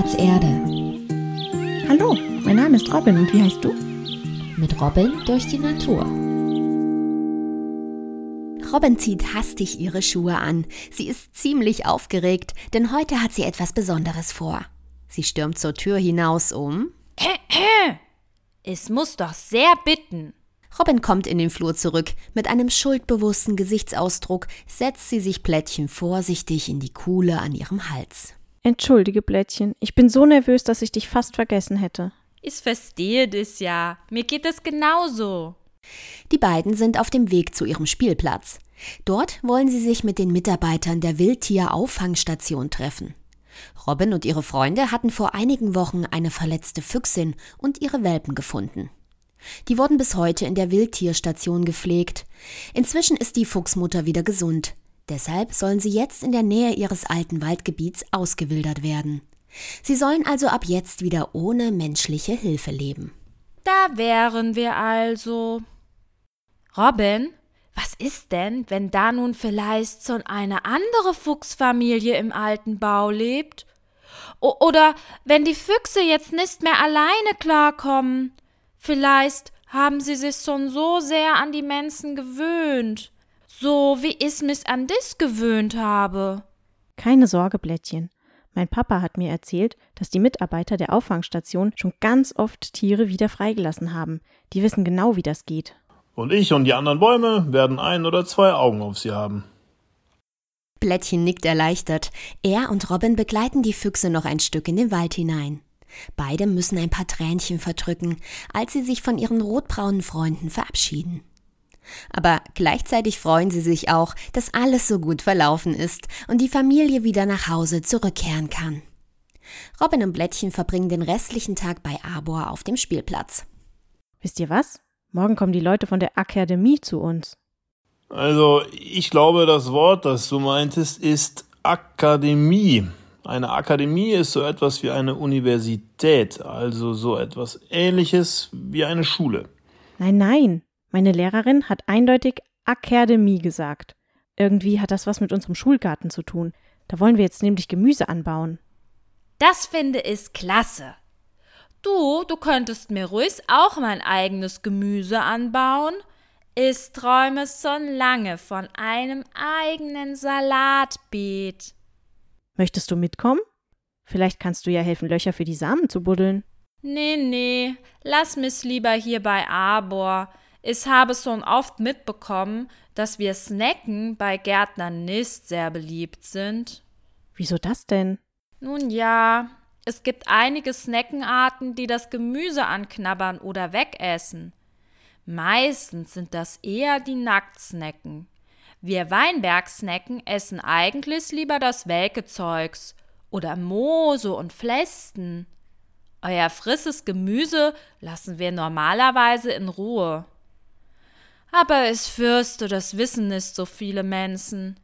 Platz Erde. Hallo, mein Name ist Robin und wie heißt du? Mit Robin durch die Natur. Robin zieht hastig ihre Schuhe an. Sie ist ziemlich aufgeregt, denn heute hat sie etwas Besonderes vor. Sie stürmt zur Tür hinaus um. Es muss doch sehr bitten. Robin kommt in den Flur zurück. Mit einem schuldbewussten Gesichtsausdruck setzt sie sich Plättchen vorsichtig in die Kuhle an ihrem Hals. Entschuldige, Blättchen. Ich bin so nervös, dass ich dich fast vergessen hätte. Ich verstehe das ja. Mir geht es genauso. Die beiden sind auf dem Weg zu ihrem Spielplatz. Dort wollen sie sich mit den Mitarbeitern der Wildtier-Auffangstation treffen. Robin und ihre Freunde hatten vor einigen Wochen eine verletzte Füchsin und ihre Welpen gefunden. Die wurden bis heute in der Wildtierstation gepflegt. Inzwischen ist die Fuchsmutter wieder gesund. Deshalb sollen sie jetzt in der Nähe ihres alten Waldgebiets ausgewildert werden. Sie sollen also ab jetzt wieder ohne menschliche Hilfe leben. Da wären wir also. Robin, was ist denn, wenn da nun vielleicht so eine andere Fuchsfamilie im alten Bau lebt? O oder wenn die Füchse jetzt nicht mehr alleine klarkommen? Vielleicht haben sie sich schon so sehr an die Menschen gewöhnt, so wie ich mich an dich gewöhnt habe. Keine Sorge, Blättchen. Mein Papa hat mir erzählt, dass die Mitarbeiter der Auffangstation schon ganz oft Tiere wieder freigelassen haben. Die wissen genau, wie das geht. Und ich und die anderen Bäume werden ein oder zwei Augen auf sie haben. Blättchen nickt erleichtert. Er und Robin begleiten die Füchse noch ein Stück in den Wald hinein. Beide müssen ein paar Tränchen verdrücken, als sie sich von ihren rotbraunen Freunden verabschieden. Aber gleichzeitig freuen sie sich auch, dass alles so gut verlaufen ist und die Familie wieder nach Hause zurückkehren kann. Robin und Blättchen verbringen den restlichen Tag bei Arbor auf dem Spielplatz. Wisst ihr was? Morgen kommen die Leute von der Akademie zu uns. Also, ich glaube, das Wort, das du meintest, ist Akademie. Eine Akademie ist so etwas wie eine Universität, also so etwas ähnliches wie eine Schule. Nein, nein. Meine Lehrerin hat eindeutig Akademie gesagt. Irgendwie hat das was mit unserem Schulgarten zu tun. Da wollen wir jetzt nämlich Gemüse anbauen. Das finde ich klasse. Du, du könntest mir ruhig auch mein eigenes Gemüse anbauen. Ich träume schon lange von einem eigenen Salatbeet. Möchtest du mitkommen? Vielleicht kannst du ja helfen, Löcher für die Samen zu buddeln. Nee, nee, lass mich lieber hier bei Arbor. Ich habe schon oft mitbekommen, dass wir Snacken bei Gärtnern nicht sehr beliebt sind. Wieso das denn? Nun ja, es gibt einige Snackenarten, die das Gemüse anknabbern oder wegessen. Meistens sind das eher die Nacktsnacken. Wir Weinbergsnacken essen eigentlich lieber das welke Zeugs oder Moose und Flesten. Euer frisses Gemüse lassen wir normalerweise in Ruhe. Aber ich fürchte, das wissen nicht so viele Menschen.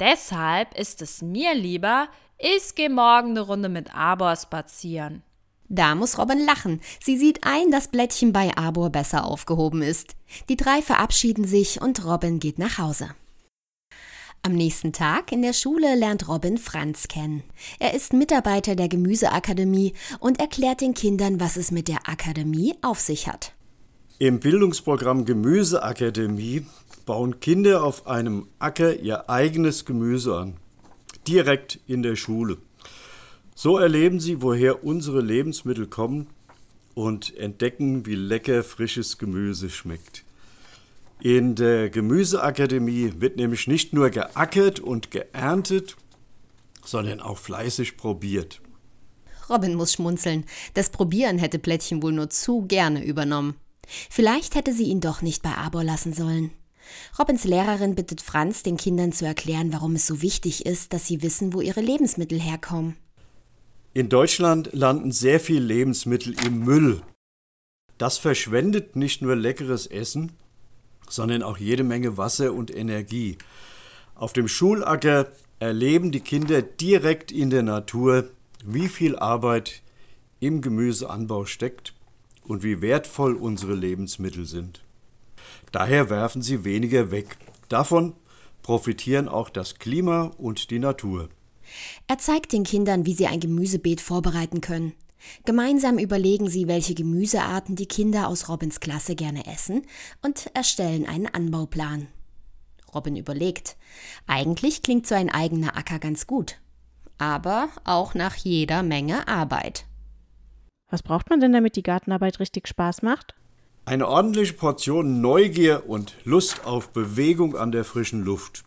Deshalb ist es mir lieber, ich gehe morgen eine Runde mit Arbor spazieren. Da muss Robin lachen. Sie sieht ein, dass Blättchen bei Arbor besser aufgehoben ist. Die drei verabschieden sich und Robin geht nach Hause. Am nächsten Tag in der Schule lernt Robin Franz kennen. Er ist Mitarbeiter der Gemüseakademie und erklärt den Kindern, was es mit der Akademie auf sich hat. Im Bildungsprogramm Gemüseakademie bauen Kinder auf einem Acker ihr eigenes Gemüse an. Direkt in der Schule. So erleben sie, woher unsere Lebensmittel kommen und entdecken, wie lecker frisches Gemüse schmeckt. In der Gemüseakademie wird nämlich nicht nur geackert und geerntet, sondern auch fleißig probiert. Robin muss schmunzeln. Das Probieren hätte Plättchen wohl nur zu gerne übernommen. Vielleicht hätte sie ihn doch nicht bei Arbor lassen sollen. Robins Lehrerin bittet Franz, den Kindern zu erklären, warum es so wichtig ist, dass sie wissen, wo ihre Lebensmittel herkommen. In Deutschland landen sehr viele Lebensmittel im Müll. Das verschwendet nicht nur leckeres Essen, sondern auch jede Menge Wasser und Energie. Auf dem Schulacker erleben die Kinder direkt in der Natur, wie viel Arbeit im Gemüseanbau steckt und wie wertvoll unsere Lebensmittel sind. Daher werfen sie weniger weg. Davon profitieren auch das Klima und die Natur. Er zeigt den Kindern, wie sie ein Gemüsebeet vorbereiten können. Gemeinsam überlegen sie, welche Gemüsearten die Kinder aus Robins Klasse gerne essen und erstellen einen Anbauplan. Robin überlegt. Eigentlich klingt so ein eigener Acker ganz gut. Aber auch nach jeder Menge Arbeit. Was braucht man denn, damit die Gartenarbeit richtig Spaß macht? Eine ordentliche Portion Neugier und Lust auf Bewegung an der frischen Luft.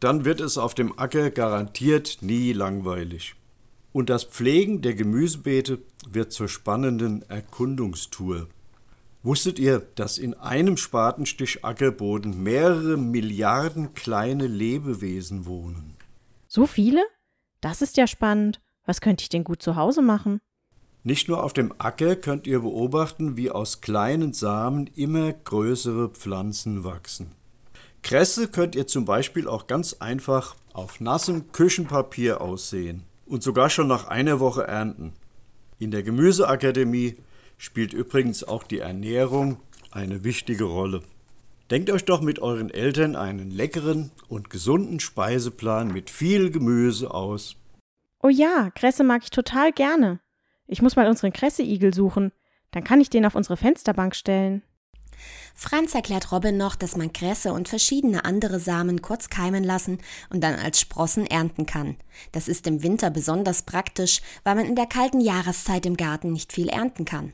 Dann wird es auf dem Acker garantiert nie langweilig. Und das Pflegen der Gemüsebeete wird zur spannenden Erkundungstour. Wusstet ihr, dass in einem Spatenstich Ackerboden mehrere Milliarden kleine Lebewesen wohnen? So viele? Das ist ja spannend. Was könnte ich denn gut zu Hause machen? Nicht nur auf dem Acker könnt ihr beobachten, wie aus kleinen Samen immer größere Pflanzen wachsen. Kresse könnt ihr zum Beispiel auch ganz einfach auf nassem Küchenpapier aussehen und sogar schon nach einer Woche ernten. In der Gemüseakademie spielt übrigens auch die Ernährung eine wichtige Rolle. Denkt euch doch mit euren Eltern einen leckeren und gesunden Speiseplan mit viel Gemüse aus. Oh ja, Kresse mag ich total gerne. Ich muss mal unseren Kresseigel suchen. Dann kann ich den auf unsere Fensterbank stellen. Franz erklärt Robin noch, dass man Kresse und verschiedene andere Samen kurz keimen lassen und dann als Sprossen ernten kann. Das ist im Winter besonders praktisch, weil man in der kalten Jahreszeit im Garten nicht viel ernten kann.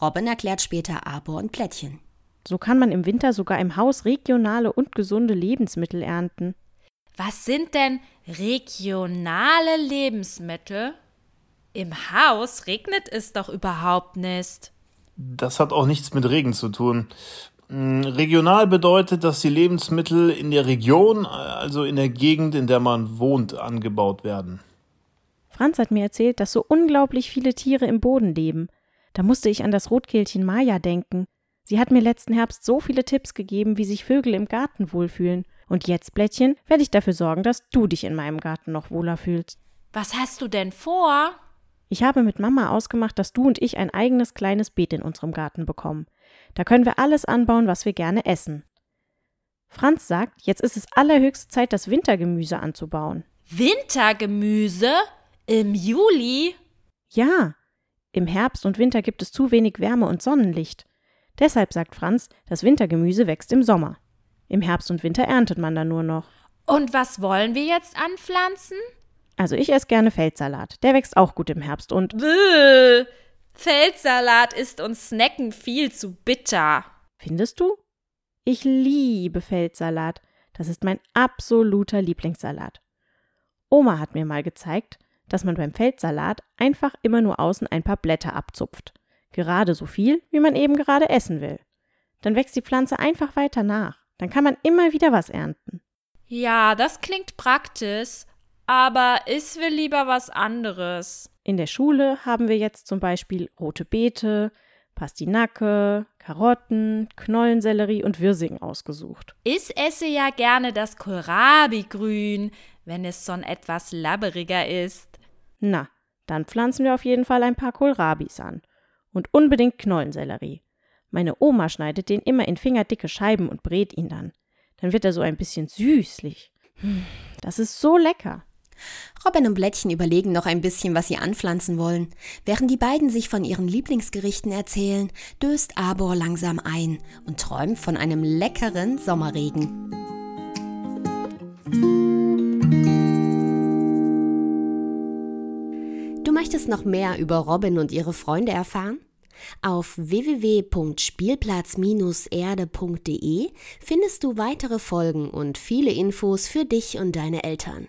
Robin erklärt später Arbor und Plättchen. So kann man im Winter sogar im Haus regionale und gesunde Lebensmittel ernten. Was sind denn regionale Lebensmittel? Im Haus regnet es doch überhaupt nicht. Das hat auch nichts mit Regen zu tun. Mm, regional bedeutet, dass die Lebensmittel in der Region, also in der Gegend, in der man wohnt, angebaut werden. Franz hat mir erzählt, dass so unglaublich viele Tiere im Boden leben. Da musste ich an das Rotkehlchen Maya denken. Sie hat mir letzten Herbst so viele Tipps gegeben, wie sich Vögel im Garten wohlfühlen. Und jetzt, Blättchen, werde ich dafür sorgen, dass du dich in meinem Garten noch wohler fühlst. Was hast du denn vor? Ich habe mit Mama ausgemacht, dass du und ich ein eigenes kleines Beet in unserem Garten bekommen. Da können wir alles anbauen, was wir gerne essen. Franz sagt, jetzt ist es allerhöchste Zeit, das Wintergemüse anzubauen. Wintergemüse? Im Juli? Ja, im Herbst und Winter gibt es zu wenig Wärme und Sonnenlicht. Deshalb sagt Franz, das Wintergemüse wächst im Sommer. Im Herbst und Winter erntet man dann nur noch. Und was wollen wir jetzt anpflanzen? Also ich esse gerne Feldsalat. Der wächst auch gut im Herbst und. Bäh. Feldsalat ist uns Snacken viel zu bitter. Findest du? Ich liebe Feldsalat. Das ist mein absoluter Lieblingssalat. Oma hat mir mal gezeigt, dass man beim Feldsalat einfach immer nur außen ein paar Blätter abzupft. Gerade so viel, wie man eben gerade essen will. Dann wächst die Pflanze einfach weiter nach. Dann kann man immer wieder was ernten. Ja, das klingt praktisch, aber ich will lieber was anderes. In der Schule haben wir jetzt zum Beispiel rote Beete, Pastinake, Karotten, Knollensellerie und Wirsing ausgesucht. Ich esse ja gerne das Kohlrabi-Grün, wenn es schon etwas labberiger ist. Na, dann pflanzen wir auf jeden Fall ein paar Kohlrabis an. Und unbedingt Knollensellerie. Meine Oma schneidet den immer in fingerdicke Scheiben und brät ihn dann. Dann wird er so ein bisschen süßlich. Hm, das ist so lecker. Robin und Blättchen überlegen noch ein bisschen, was sie anpflanzen wollen. Während die beiden sich von ihren Lieblingsgerichten erzählen, döst Arbor langsam ein und träumt von einem leckeren Sommerregen. Du möchtest noch mehr über Robin und ihre Freunde erfahren? Auf www.spielplatz-erde.de findest du weitere Folgen und viele Infos für dich und deine Eltern.